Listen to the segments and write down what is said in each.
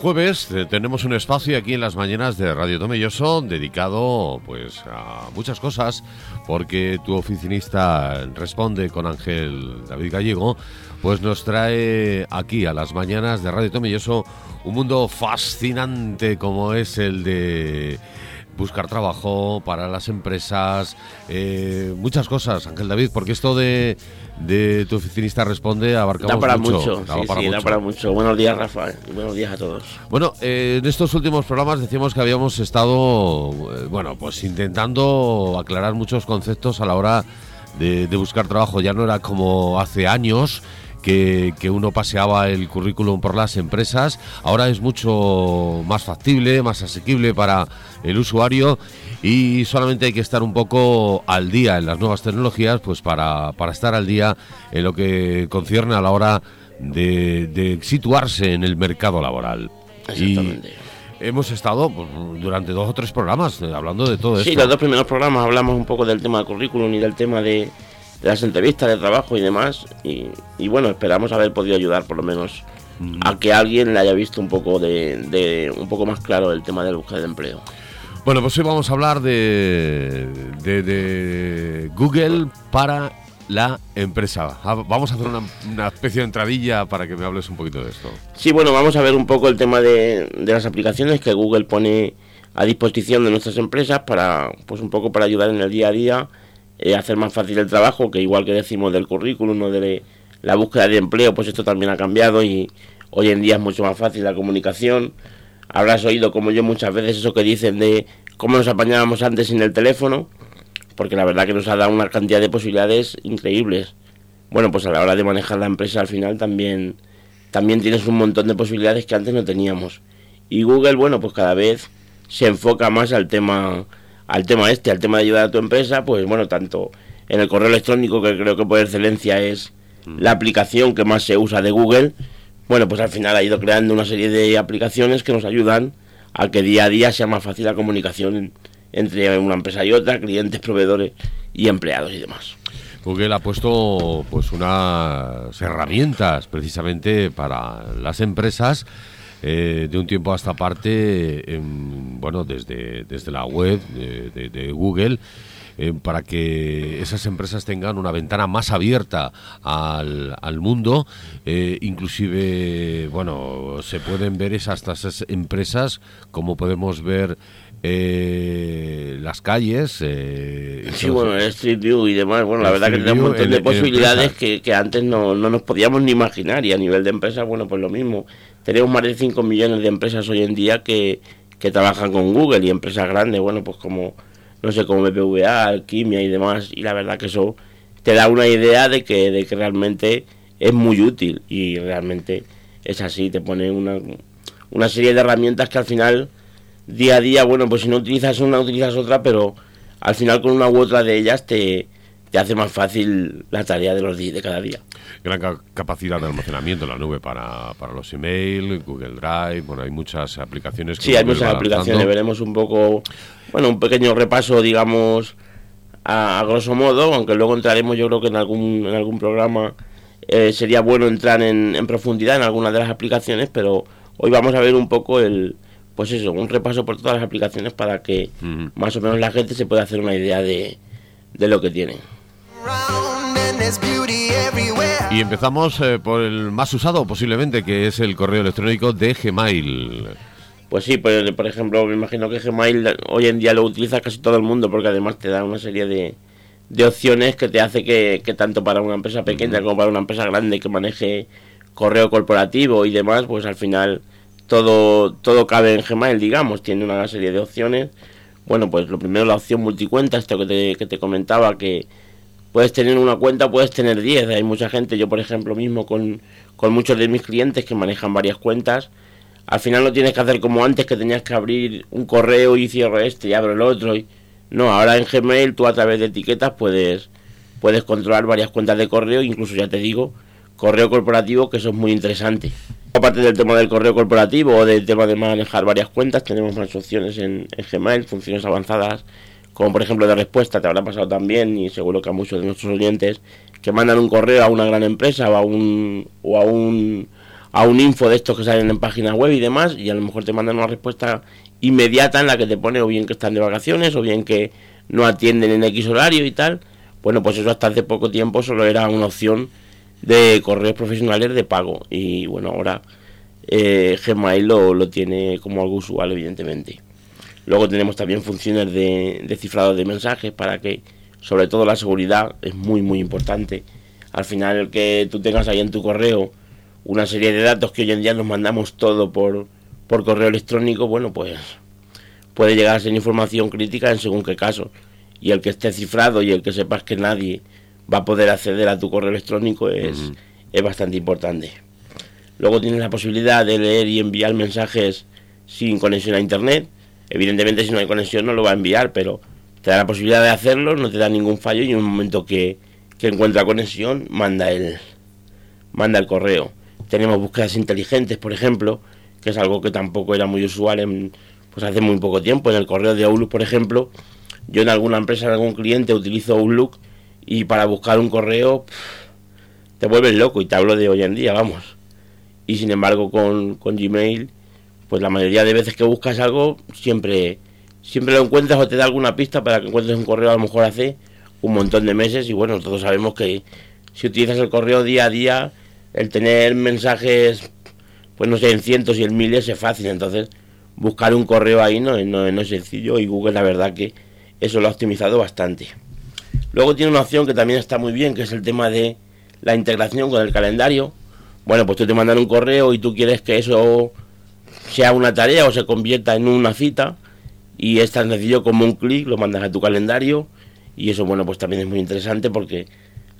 Jueves eh, tenemos un espacio aquí en las mañanas de Radio Tomelloso dedicado pues a muchas cosas porque tu oficinista responde con Ángel David Gallego pues nos trae aquí a las mañanas de Radio Tomelloso un mundo fascinante como es el de buscar trabajo para las empresas, eh, muchas cosas, Ángel David, porque esto de, de tu oficinista responde abarcamos da para mucho. mucho, da sí, para sí, da mucho. para mucho. Buenos días, Rafa, y buenos días a todos. Bueno, eh, en estos últimos programas decíamos que habíamos estado, eh, bueno, pues intentando aclarar muchos conceptos a la hora de, de buscar trabajo. Ya no era como hace años que, que uno paseaba el currículum por las empresas. Ahora es mucho más factible, más asequible para el usuario y solamente hay que estar un poco al día en las nuevas tecnologías, pues para, para estar al día en lo que concierne a la hora de, de situarse en el mercado laboral. Y Exactamente. hemos estado pues, durante dos o tres programas eh, hablando de todo Sí, esto. los dos primeros programas hablamos un poco del tema del currículum y del tema de, de las entrevistas de trabajo y demás. Y, y bueno, esperamos haber podido ayudar por lo menos Mm. a que alguien le haya visto un poco de, de- un poco más claro el tema de la búsqueda de empleo. Bueno, pues hoy vamos a hablar de, de- de Google para la empresa. Ah, Vamos a hacer una, una especie de entradilla para que me hables un poquito de esto. Sí, bueno, vamos a ver un poco el tema de, de las aplicaciones que Google pone a disposición de nuestras empresas para, pues un poco para ayudar en el día a día, eh, hacer más fácil el trabajo, que igual que decimos del currículum o de la búsqueda de empleo, pues esto también ha cambiado y hoy en día es mucho más fácil la comunicación. Habrás oído como yo muchas veces eso que dicen de cómo nos apañábamos antes sin el teléfono, porque la verdad que nos ha dado una cantidad de posibilidades increíbles. Bueno, pues a la hora de manejar la empresa al final también también tienes un montón de posibilidades que antes no teníamos. Y Google, bueno, pues cada vez se enfoca más al tema al tema este, al tema de ayudar a tu empresa, pues bueno, tanto en el correo electrónico que creo que por excelencia es la aplicación que más se usa de Google, bueno, pues al final ha ido creando una serie de aplicaciones que nos ayudan a que día a día sea más fácil la comunicación entre una empresa y otra, clientes, proveedores y empleados y demás. Google ha puesto pues unas herramientas precisamente para las empresas eh, de un tiempo a esta parte, em, bueno, desde, desde la web de, de- de Google, eh, para que esas empresas tengan una ventana más abierta al, al mundo. eh, inclusive, bueno, se pueden ver esas, esas empresas, como podemos ver eh, las calles. eh, Sí, bueno, el Street View y demás, bueno, la verdad que tiene un montón de posibilidades que, que antes no, no nos podíamos ni imaginar y a nivel de empresas, bueno, pues lo mismo. Tenemos más de 5 millones de empresas hoy en día que, que trabajan con Google y empresas grandes, bueno, pues como, no sé, como BBVA, Alquimia y demás, y la verdad que eso te da una idea de que, de que realmente es muy útil y realmente es así, te pone una, una serie de herramientas que al final día a día, bueno, pues si no utilizas una, utilizas otra, pero al final con una u otra de ellas te, te hace más fácil la tarea de los de cada día. gran ca- capacidad de almacenamiento en la nube para, para los email, Google Drive, bueno, hay muchas aplicaciones que Sí, hay muchas aplicaciones, veremos un poco, bueno, un pequeño repaso, digamos, a, a grosso modo, aunque luego entraremos yo creo que en algún, en algún programa eh, sería bueno entrar en, en profundidad en algunas de las aplicaciones, pero hoy vamos a ver un poco el, pues eso, un repaso por todas las aplicaciones para que más o menos la gente se pueda hacer una idea de, de lo que tienen. Round and there's beauty everywhere. Y empezamos eh, por el más usado posiblemente, que es el correo electrónico de Gmail. Pues sí, pues, por ejemplo, me imagino que Gmail hoy en día lo utiliza casi todo el mundo porque además te da una serie de, de opciones que te hace que, que tanto para una empresa pequeña como para una empresa grande que maneje correo corporativo y demás, pues al final todo, todo cabe en Gmail, digamos, tiene una serie de opciones. Bueno, pues lo primero la opción multicuenta, esto que te, que te comentaba, que puedes tener una cuenta, puedes tener 10. Hay mucha gente, yo por ejemplo mismo con, con muchos de mis clientes que manejan varias cuentas. Al final no tienes que hacer como antes que tenías que abrir un correo y cierro este y abro el otro. Y... No, ahora en Gmail tú a través de etiquetas puedes, puedes controlar varias cuentas de correo, incluso ya te digo, correo corporativo, que eso es muy interesante. Aparte del tema del correo corporativo o del tema de manejar varias cuentas, tenemos más opciones en, en Gmail, funciones avanzadas, como por ejemplo de respuesta, te habrá pasado también, y seguro que a muchos de nuestros oyentes, que mandan un correo a una gran empresa o a un, o a un, a un info de estos que salen en página web y demás, y a lo mejor te mandan una respuesta inmediata en la que te pone o bien que están de vacaciones o bien que no atienden en X horario y tal. Bueno, pues eso hasta hace poco tiempo solo era una opción de correos profesionales de pago y bueno, ahora eh, Gmail lo, lo tiene como algo usual, evidentemente. Luego tenemos también funciones de, de cifrado de mensajes para que, sobre todo la seguridad, es muy muy importante. Al final el que tú tengas ahí en tu correo una serie de datos que hoy en día nos mandamos todo por, por correo electrónico, bueno, pues puede llegar a ser información crítica en según qué caso. Y el que esté cifrado y el que sepas que nadie va a poder acceder a tu correo electrónico es, es bastante importante. Luego tienes la posibilidad de leer y enviar mensajes sin conexión a internet. Evidentemente si no hay conexión no lo va a enviar, pero te da la posibilidad de hacerlo, no te da ningún fallo y en un momento que, que encuentra conexión manda el, manda el correo. Tenemos búsquedas inteligentes, por ejemplo, que es algo que tampoco era muy usual en, pues hace muy poco tiempo. En el correo de Outlook, por ejemplo, yo en alguna empresa, en algún cliente utilizo Outlook y para buscar un correo te vuelves loco y te hablo de hoy en día, vamos. Y sin embargo con, con Gmail, pues la mayoría de veces que buscas algo siempre, siempre lo encuentras o te da alguna pista para que encuentres un correo a lo mejor hace un montón de meses y bueno, todos sabemos que si utilizas el correo día a día, el tener mensajes, pues no sé, en cientos y en miles es fácil, entonces buscar un correo ahí no, no, no es sencillo y Google la verdad que eso lo ha optimizado bastante. Luego tiene una opción que también está muy bien, que es el tema de la integración con el calendario. Bueno, pues tú te mandan un correo y tú quieres que eso sea una tarea o se convierta en una cita y es tan sencillo como un clic, lo mandas a tu calendario y eso bueno pues también es muy interesante porque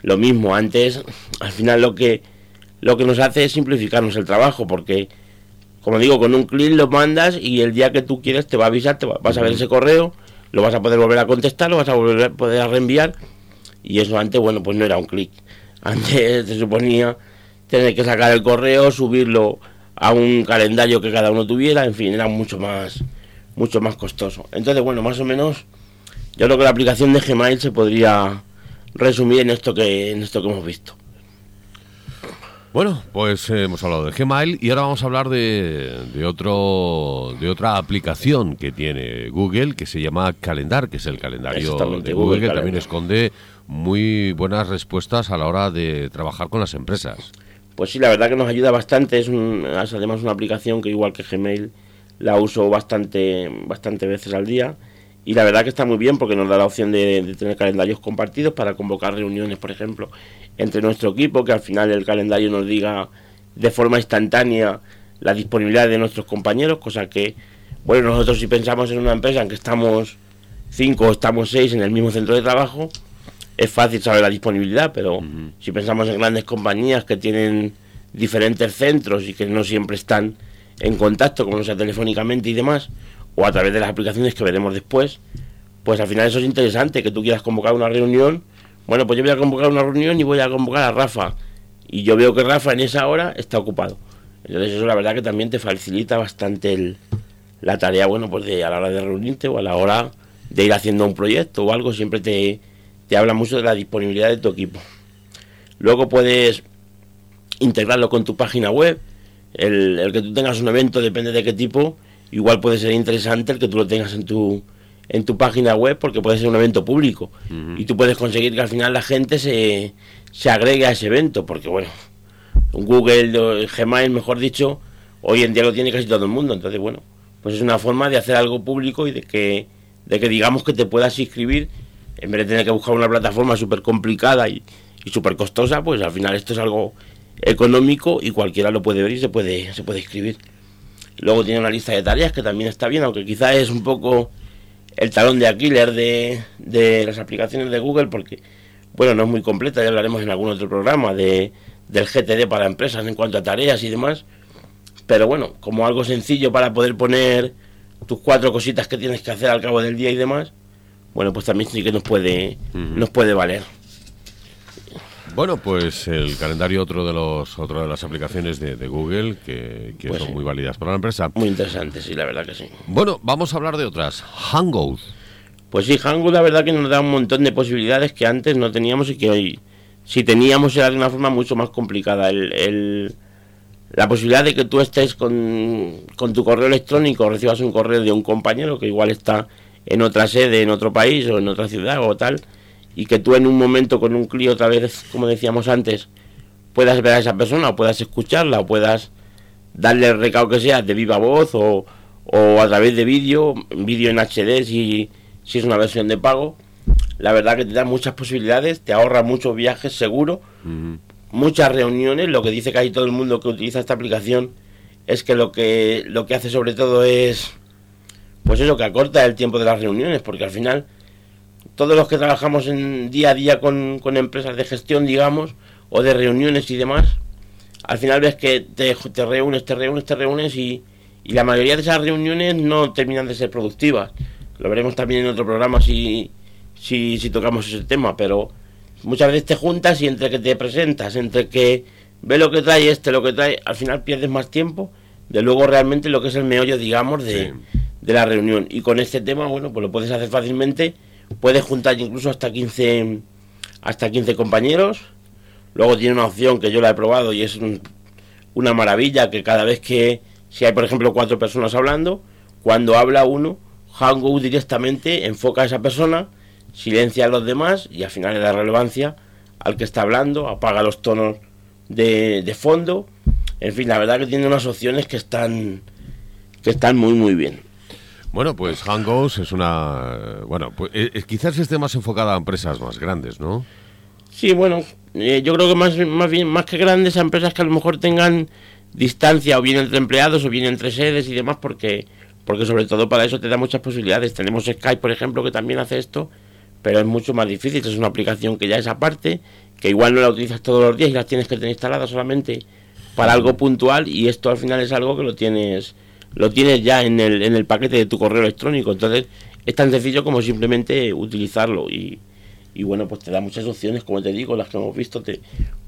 lo mismo antes al final lo que lo que nos hace es simplificarnos el trabajo porque como digo con un clic lo mandas y el día que tú quieres te va a avisar te va- vas a ver ese correo lo vas a poder volver a contestar lo vas a volver a poder reenviar y eso antes bueno pues no era un clic. Antes se suponía tener que sacar el correo subirlo a un calendario que cada uno tuviera en fin era mucho más mucho más costoso. Entonces bueno más o menos yo creo que la aplicación de Gmail se podría resumir en esto que en esto que hemos visto. Bueno, pues eh, hemos hablado de Gmail y ahora vamos a hablar de, de otro de otra aplicación que tiene Google que se llama Calendar, que es el calendario de Google, Google que también esconde muy buenas respuestas a la hora de trabajar con las empresas. Pues sí, la verdad que nos ayuda bastante. Es, un, es además una aplicación que igual que Gmail la uso bastante, bastante veces al día. Y la verdad que está muy bien porque nos da la opción de, tener calendarios compartidos para convocar reuniones, por ejemplo, entre nuestro equipo, que al final el calendario nos diga de forma instantánea la disponibilidad de nuestros compañeros, cosa que, bueno, nosotros si pensamos en una empresa en que estamos cinco o estamos seis en el mismo centro de trabajo, es fácil saber la disponibilidad, pero si pensamos en grandes compañías que tienen diferentes centros y que no siempre están en contacto, como sea telefónicamente y demás, o a través de las aplicaciones que veremos después, pues al final eso es interesante, que tú quieras convocar una reunión. Bueno, pues yo voy a convocar una reunión y voy a convocar a Rafa. Y yo veo que Rafa en esa hora está ocupado. Entonces eso la verdad que también te facilita bastante el- la tarea, bueno, pues de a la hora de reunirte o a la hora de ir haciendo un proyecto o algo, siempre te, te habla mucho de la disponibilidad de tu equipo. Luego puedes integrarlo con tu página web. El, el que tú tengas un evento, depende de qué tipo, igual puede ser interesante el que tú lo tengas en tu, en tu página web porque puede ser un evento público. Y tú puedes conseguir que al final la gente se, se agregue a ese evento, porque bueno, un Google, Gmail, mejor dicho, hoy en día lo tiene casi todo el mundo. Entonces, bueno, pues es una forma de hacer algo público y de que, de que digamos que te puedas inscribir, en vez de tener que buscar una plataforma súper complicada y, y súper costosa, pues al final esto es algo económico y cualquiera lo puede ver y se puede, se puede inscribir. Luego tiene una lista de tareas que también está bien, aunque quizás es un poco el talón de Aquiles de, de las aplicaciones de Google, porque, bueno, no es muy completa, ya hablaremos en algún otro programa de, del GTD para empresas en cuanto a tareas y demás. Pero bueno, como algo sencillo para poder poner tus cuatro cositas que tienes que hacer al cabo del día y demás, bueno, pues también sí que nos puede, nos puede valer. Bueno, pues el calendario otro de los otra de las aplicaciones de, de Google que, que Pues son sí. muy válidas para la empresa. Muy interesante, sí, la verdad que sí. Bueno, vamos a hablar de otras. Hangout. Pues sí, Hangout la verdad que nos da un montón de posibilidades que antes no teníamos y que hoy, si teníamos, era de una forma mucho más complicada. El, el- la posibilidad de que tú estés con, con tu correo electrónico, recibas un correo de un compañero que igual está en otra sede, en otro país o en otra ciudad o tal, y que tú en un momento con un clic otra vez, como decíamos antes, puedas ver a esa persona, o puedas escucharla, o puedas darle el recado que sea de viva voz o, o a través de vídeo, vídeo en HD si, si es una versión de pago. La verdad que te da muchas posibilidades, te ahorra muchos viajes seguro, muchas reuniones. Lo que dice que hay todo el mundo que utiliza esta aplicación es que lo que lo que hace sobre todo es pues eso que acorta el tiempo de las reuniones, porque al final todos los que trabajamos en día a día con, con empresas de gestión, digamos, o de reuniones y demás, al final ves que te, reúnes, te reúnes, te reúnes y, la mayoría de esas reuniones no terminan de ser productivas. Lo veremos también en otro programa si, si, si tocamos ese tema, pero muchas veces te juntas y entre que te presentas, entre que ve lo que trae este, lo que trae, al final pierdes más tiempo de luego realmente lo que es el meollo, digamos, de, de la reunión. Y con este tema, bueno, pues lo puedes hacer fácilmente, puedes juntar incluso hasta 15, hasta 15 compañeros. Luego tiene una opción que yo la he probado y es un- una maravilla que cada vez que, si hay por ejemplo cuatro personas hablando, cuando habla uno, Hangout directamente enfoca a esa persona, silencia a los demás y al final le da relevancia al que está hablando, apaga los tonos de, de fondo. En fin, la verdad que tiene unas opciones que están que están muy muy bien. Bueno, pues Hangouts es una... Bueno, pues eh, eh, quizás esté más enfocada a empresas más grandes, ¿no? Sí, bueno, eh, yo creo que más, más bien, más que grandes a empresas que a lo mejor tengan distancia o bien entre empleados o bien entre sedes y demás, porque, porque sobre todo para eso te da muchas posibilidades. Tenemos Skype, por ejemplo, que también hace esto, pero es mucho más difícil. Es una aplicación que ya es aparte, que igual no la utilizas todos los días y la tienes que tener instalada solamente para algo puntual y esto al final es algo que lo tienes lo tienes ya en el, en el paquete de tu correo electrónico. Entonces es tan sencillo como simplemente utilizarlo y, y bueno, pues te da muchas opciones, como te digo, las que hemos visto. Te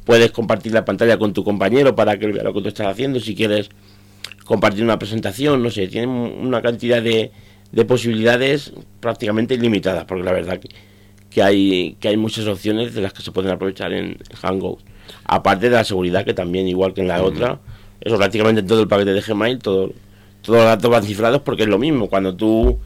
puedes compartir la pantalla con tu compañero para que vea lo que tú estás haciendo. Si quieres compartir una presentación, no sé, tienen una cantidad de, de posibilidades prácticamente ilimitadas, porque la verdad que, que hay que hay muchas opciones de las que se pueden aprovechar en Hangouts. Aparte de la seguridad, que también, igual que en la otra, eso prácticamente en todo el paquete de Gmail, todo, todos los datos van cifrados porque es lo mismo. Cuando tú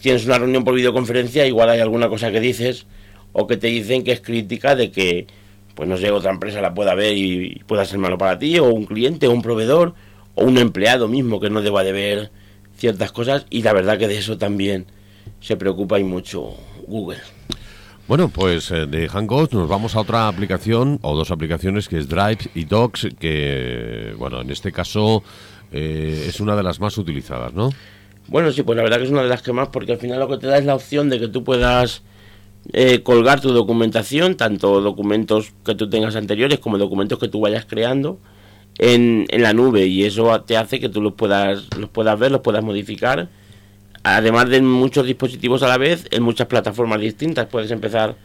tienes una reunión por videoconferencia, igual hay alguna cosa que dices o que te dicen que es crítica de que, pues no sé, otra empresa la pueda ver y, pueda ser malo para ti, o un cliente, o un proveedor, o un empleado mismo que no deba de ver ciertas cosas, y la verdad que de eso también se preocupa y mucho Google. Bueno, pues eh, de Hangouts nos vamos a otra aplicación o dos aplicaciones que es Drive y Docs, que, bueno, en este caso eh, es una de las más utilizadas, ¿no? Bueno, sí, pues la verdad que es una de las que más, porque al final lo que te da es la opción de que tú puedas eh, colgar tu documentación, tanto documentos que tú tengas anteriores como documentos que tú vayas creando en, en la nube y eso te hace que tú los puedas, los puedas ver, los puedas modificar. Además de muchos dispositivos a la vez, en muchas plataformas distintas, puedes empezar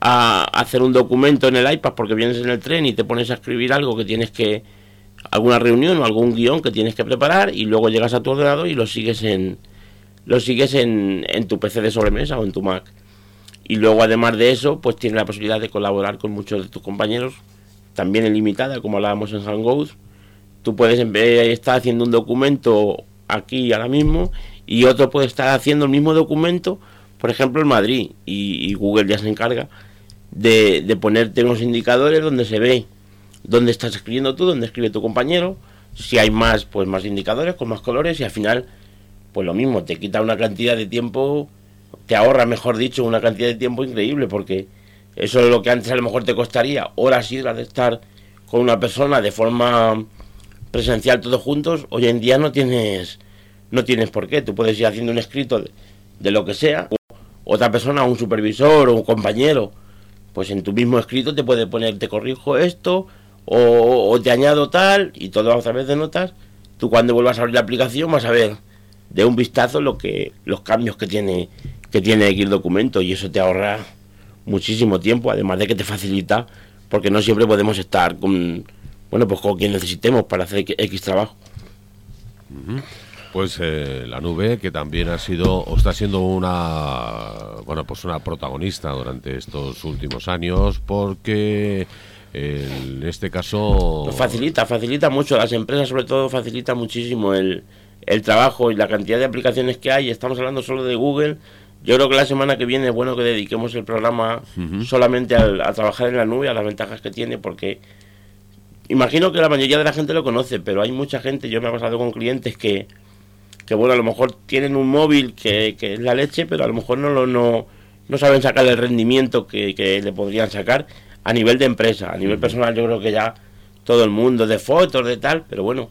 a hacer un documento en el iPad porque vienes en el tren y te pones a escribir algo que tienes que alguna reunión o algún guion que tienes que preparar y luego llegas a tu ordenador y lo sigues en lo sigues en, en tu PC de sobremesa o en tu Mac. Y luego además de eso, pues tienes la posibilidad de colaborar con muchos de tus compañeros, también ilimitada, como hablábamos en Hangouts. Tú puedes en estar haciendo un documento aquí ahora mismo y otro puede estar haciendo el mismo documento, por ejemplo en Madrid, y, y Google ya se encarga de, de ponerte unos indicadores donde se ve dónde estás escribiendo tú, dónde escribe tu compañero, si hay más, pues más indicadores, con más colores, y al final, pues lo mismo, te quita una cantidad de tiempo, te ahorra, mejor dicho, una cantidad de tiempo increíble, porque eso es lo que antes a lo mejor te costaría horas y horas de estar con una persona de forma presencial todos juntos, hoy en día no tienes no tienes por qué, tú puedes ir haciendo un escrito de, de lo que sea, otra persona, un supervisor o un compañero, pues en tu mismo escrito te puede poner te corrijo esto o, te añado tal y todo a través de notas. Tú cuando vuelvas a abrir la aplicación vas a ver de un vistazo lo que los cambios que tiene que tiene X documento y eso te ahorra muchísimo tiempo, además de que te facilita porque no siempre podemos estar con bueno, pues con quien necesitemos para hacer X trabajo. Pues eh, la nube, que también ha sido o está siendo una bueno pues una protagonista durante estos últimos años, porque en este caso... Nos facilita, facilita mucho. Las empresas sobre todo facilita muchísimo el, el trabajo y la cantidad de aplicaciones que hay. Estamos hablando solo de Google. Yo creo que la semana que viene es bueno que dediquemos el programa solamente al- a trabajar en la nube, a las ventajas que tiene, porque imagino que la mayoría de la gente lo conoce, pero hay mucha gente, yo me he pasado con clientes que, que bueno, a lo mejor tienen un móvil que, que es la leche, pero a lo mejor no, lo, no, no saben sacar el rendimiento que, que le podrían sacar a nivel de empresa. A nivel personal yo creo que ya todo el mundo, de fotos, de tal, pero bueno,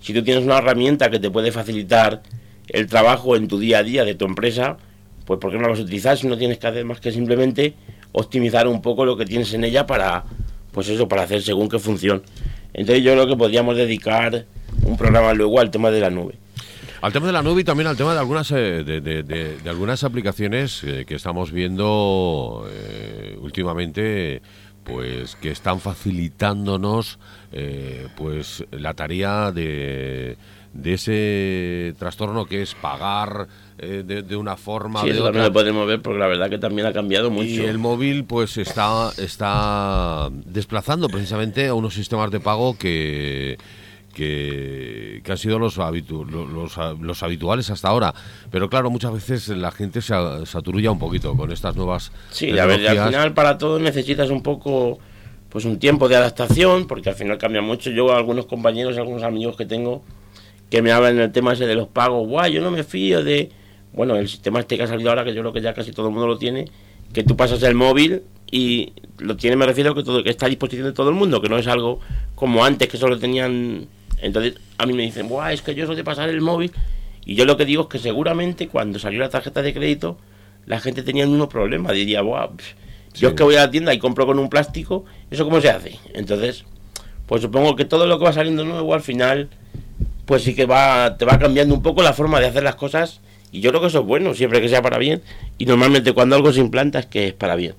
si tú tienes una herramienta que te puede facilitar el trabajo en tu día a día de tu empresa, pues ¿por qué no la vas a utilizar si no tienes que hacer más que simplemente optimizar un poco lo que tienes en ella para, pues eso, para hacer según qué función? Entonces yo creo que podríamos dedicar un programa luego al tema de la nube. Al tema de la nube y también al tema de algunas eh, de, de- de- de algunas aplicaciones eh, que estamos viendo eh, últimamente pues que están facilitándonos eh, pues la tarea de, de ese trastorno que es pagar eh, de, de una forma Sí, de eso también lo podemos ver porque la verdad que también ha cambiado mucho. Y el móvil pues está, está desplazando precisamente a unos sistemas de pago que, que, que han sido los, habitu- lo- los, los habituales hasta ahora. Pero claro, muchas veces la gente se, saturulla un poquito con estas nuevas Sí, a ver, y al final para todo necesitas un poco, pues un tiempo de adaptación, porque al final cambia mucho. Yo, algunos compañeros, algunos amigos que tengo, que me hablan del tema ese de los pagos, guay, yo no me fío de... Bueno, el sistema este que ha salido ahora, que yo creo que ya casi todo el mundo lo tiene, que tú pasas el móvil y lo tiene, me refiero que todo que está a disposición de todo el mundo, que no es algo como antes que solo tenían... Entonces a mí me dicen, guay, es que yo soy de pasar el móvil, y yo lo que digo es que seguramente cuando salió la tarjeta de crédito, la gente tenía el mismo problema, diría, guau, pff, yo es que voy a la tienda y compro con un plástico, ¿eso cómo se hace? Entonces, pues supongo que todo lo que va saliendo nuevo al final, pues sí que va, te va cambiando un poco la forma de hacer las cosas. Y yo creo que eso es bueno, siempre que sea para bien. Y normalmente cuando algo se implanta es que es para bien.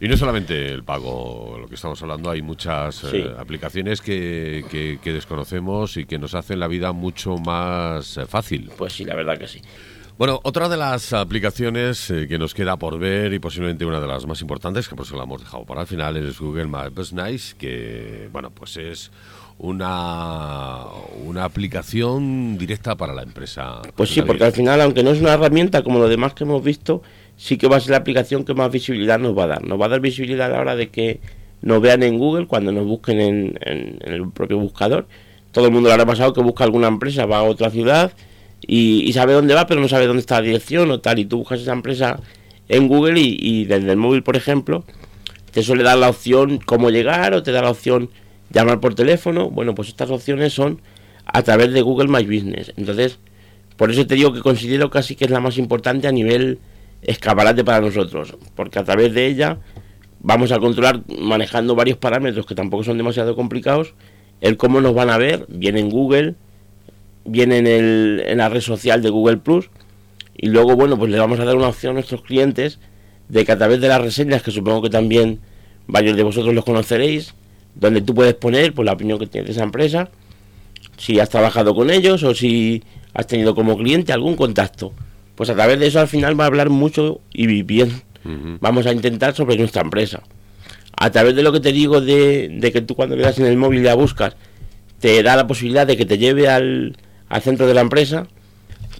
Y no solamente el pago, lo que estamos hablando, hay muchas eh, aplicaciones que, que- que desconocemos y que nos hacen la vida mucho más eh, fácil. Pues sí, la verdad que sí. Bueno, otra de las aplicaciones eh, que nos queda por ver y posiblemente una de las más importantes, que por eso la hemos dejado para el final, es Google Maps Nice, que, bueno, pues es una, una aplicación directa para la empresa. Pues sí, porque al final, aunque no es una herramienta como lo demás que hemos visto, sí que va a ser la aplicación que más visibilidad nos va a dar. Nos va a dar visibilidad a la hora de que nos vean en Google cuando nos busquen en, el propio buscador. Todo el mundo le habrá pasado que busca alguna empresa, va a otra ciudad y, y sabe dónde va, pero no sabe dónde está la dirección o tal. Y tú buscas esa empresa en Google y, y desde el móvil, por ejemplo, te suele dar la opción cómo llegar o te da la opción llamar por teléfono. Bueno, pues estas opciones son a través de Google My Business. Entonces, por eso te digo que considero casi que es la más importante a nivel escaparate para nosotros, porque a través de ella vamos a controlar manejando varios parámetros que tampoco son demasiado complicados, el cómo nos van a ver, viene en Google, viene en, el, en la red social de Google Plus, y luego, bueno, pues le vamos a dar una opción a nuestros clientes de que a través de las reseñas, que supongo que también varios de vosotros los conoceréis, donde tú puedes poner pues, la opinión que tienes de esa empresa, si has trabajado con ellos o si has tenido como cliente algún contacto. Pues a través de eso al final va a hablar mucho y bien. Vamos a intentar sobre nuestra empresa. A través de lo que te digo de, de que tú cuando le das en el móvil y la buscas, te da la posibilidad de que te lleve al, al centro de la empresa.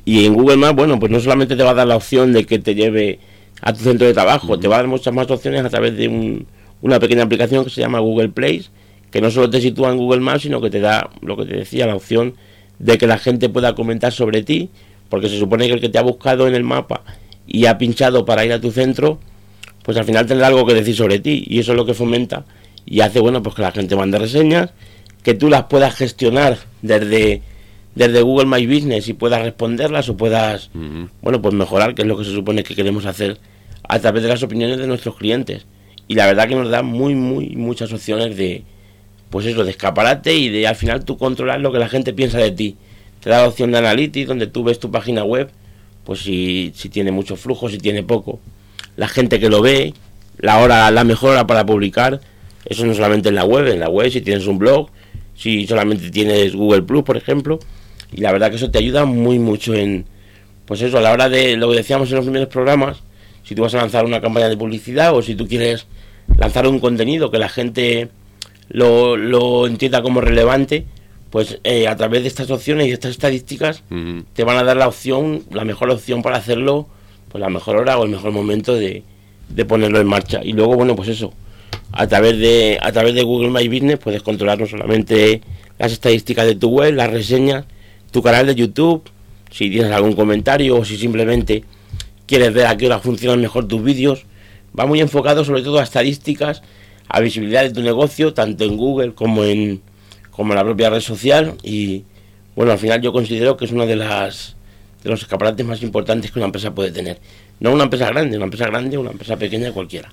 Y en Google Maps, bueno, pues no solamente te va a dar la opción de que te lleve a tu centro de trabajo, te va a dar muchas más opciones a través de un- una pequeña aplicación que se llama Google Place, que no solo te sitúa en Google Maps, sino que te da lo que te decía, la opción de que la gente pueda comentar sobre ti, porque se supone que el que te ha buscado en el mapa y ha pinchado para ir a tu centro, pues al final tendrá algo que decir sobre ti, y eso es lo que fomenta y hace, bueno, pues que la gente mande reseñas, que tú las puedas gestionar desde, desde Google My Business y puedas responderlas o puedas, bueno, pues mejorar, que es lo que se supone que queremos hacer a través de las opiniones de nuestros clientes. Y la verdad que nos da muy, muy, muchas opciones de, pues eso, de escaparate y de al final tú controlar lo que la gente piensa de ti. Te da la opción de Analytics, donde tú ves tu página web, pues si, si tiene mucho flujo, si tiene poco. La gente que lo ve, la hora, la mejor hora para publicar, eso no solamente en la web, en la web, si tienes un blog, si solamente tienes Google Plus, por ejemplo, y la verdad que eso te ayuda muy mucho en, pues eso, a la hora de lo que decíamos en los primeros programas, si tú vas a lanzar una campaña de publicidad o si tú quieres lanzar un contenido que la gente lo, lo entienda como relevante, pues eh, a través de estas opciones y estas estadísticas te van a dar la opción, la mejor opción para hacerlo, pues la mejor hora o el mejor momento de, de ponerlo en marcha. Y luego, bueno, pues eso, a través de a través de Google My Business puedes controlar no solamente las estadísticas de tu web, las reseñas, tu canal de YouTube, si tienes algún comentario o si simplemente quieres ver a qué hora funcionan mejor tus vídeos. Va muy enfocado sobre todo a estadísticas, a visibilidad de tu negocio, tanto en Google como en, como la propia red social. Y bueno, al final yo considero que es uno de las de los escaparates más importantes que una empresa puede tener. No una empresa grande, una empresa grande, una empresa pequeña, cualquiera.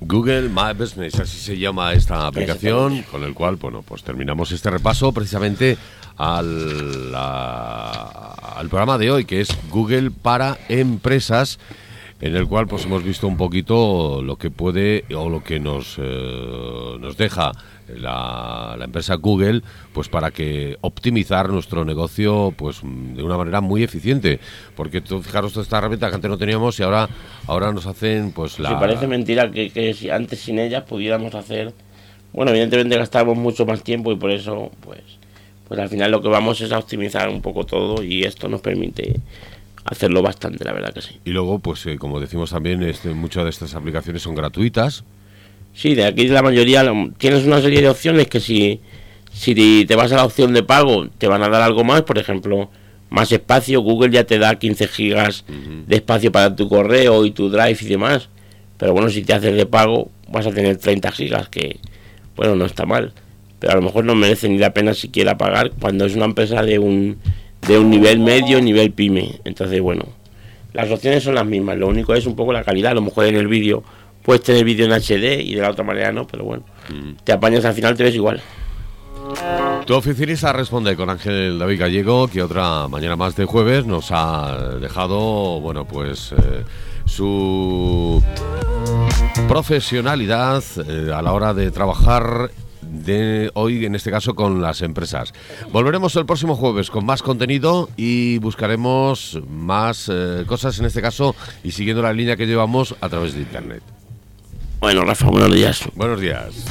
Google My Business, así se llama esta aplicación, con el cual, bueno, pues terminamos este repaso precisamente al, a- al programa de hoy, que es Google para empresas, en el cual pues hemos visto un poquito lo que puede o lo que nos, eh, nos deja la, la empresa Google, pues para que optimizar nuestro negocio pues mm, de una manera muy eficiente, porque tú fijaros toda esta herramienta que antes no teníamos y ahora ahora nos hacen pues la parece mentira que, que si antes sin ellas pudiéramos hacer... Bueno, evidentemente gastamos mucho más tiempo y por eso, pues, pues al final lo que vamos es a optimizar un poco todo y esto nos permite hacerlo bastante, la verdad que sí. Y luego, pues eh, como decimos también, este, muchas de estas aplicaciones son gratuitas. Sí, de aquí la mayoría tienes una serie de opciones que si, si te vas a la opción de pago te van a dar algo más, por ejemplo, más espacio, Google ya te da 15 gigas de espacio para tu correo y tu drive y demás, pero bueno, si te haces de pago vas a tener 30 gigas que, bueno, no está mal, pero a lo mejor no merece ni la pena siquiera pagar cuando es una empresa de un, de un nivel medio, nivel pyme, entonces bueno, las opciones son las mismas, lo único es un poco la calidad, a lo mejor en el vídeo puedes tener vídeo en HD y de la otra manera no, pero bueno, te apañas al final, te ves igual. Tu oficinista responde con Ángel David Gallego, que otra mañana más de jueves nos ha dejado, bueno, pues eh, su profesionalidad eh, a la hora de trabajar de hoy, en este caso, con las empresas. Volveremos el próximo jueves con más contenido y buscaremos más eh, cosas, en este caso, y siguiendo la línea que llevamos a través de Internet. Bueno, Rafa, buenos días. Buenos días.